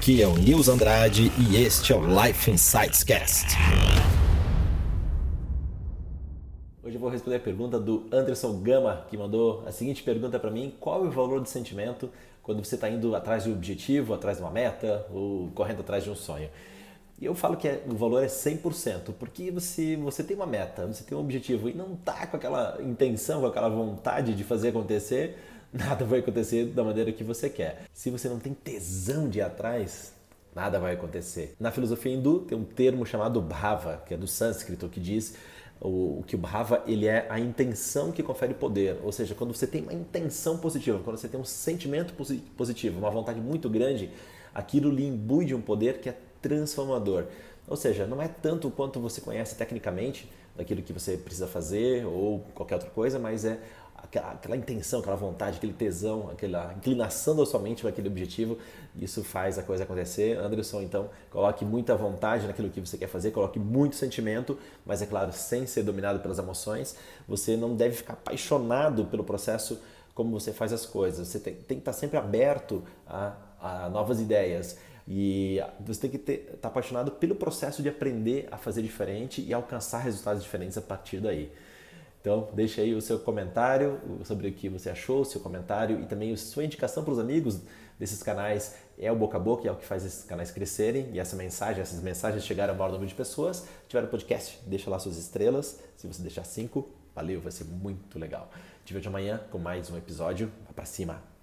Aqui é o Nils Andrade e este é o Life Insights Cast. Hoje eu vou responder a pergunta do Anderson Gama, que mandou a seguinte pergunta para mim: qual é o valor do sentimento quando você está indo atrás de um objetivo, atrás de uma meta ou correndo atrás de um sonho? E eu falo que é, o valor é 100%, porque você, você tem uma meta, você tem um objetivo e não tá com aquela intenção, com aquela vontade de fazer acontecer, nada vai acontecer da maneira que você quer. Se você não tem tesão de ir atrás, nada vai acontecer. Na filosofia hindu tem um termo chamado bhava, que é do sânscrito, que diz o, que o bhava ele é a intenção que confere poder, ou seja, quando você tem uma intenção positiva, quando você tem um sentimento positivo, uma vontade muito grande, aquilo lhe imbui de um poder que é transformador. Ou seja, não é tanto quanto você conhece tecnicamente daquilo que você precisa fazer ou qualquer outra coisa, mas é aquela, aquela, intenção, aquela vontade, aquele tesão, aquela inclinação da sua mente para aquele objetivo, isso faz a coisa acontecer. Anderson, então, coloque muita vontade naquilo que você quer fazer, coloque muito sentimento, mas é claro, sem ser dominado pelas emoções. Você não deve ficar apaixonado pelo processo como você faz as coisas. Você tem, tem que estar sempre aberto a, a novas ideias. E você tem que estar tá apaixonado pelo processo de aprender a fazer diferente e alcançar resultados diferentes a partir daí. Então, deixe aí o seu comentário sobre o que você achou, o seu comentário e também a sua indicação para os amigos desses canais é o boca a boca, é o que faz esses canais crescerem e essa mensagem, essas mensagens chegarem a maior número de pessoas. Tiver o podcast, deixa lá suas estrelas. Se você deixar cinco, valeu, vai ser muito legal. Te vejo amanhã com mais um episódio. Vá para cima.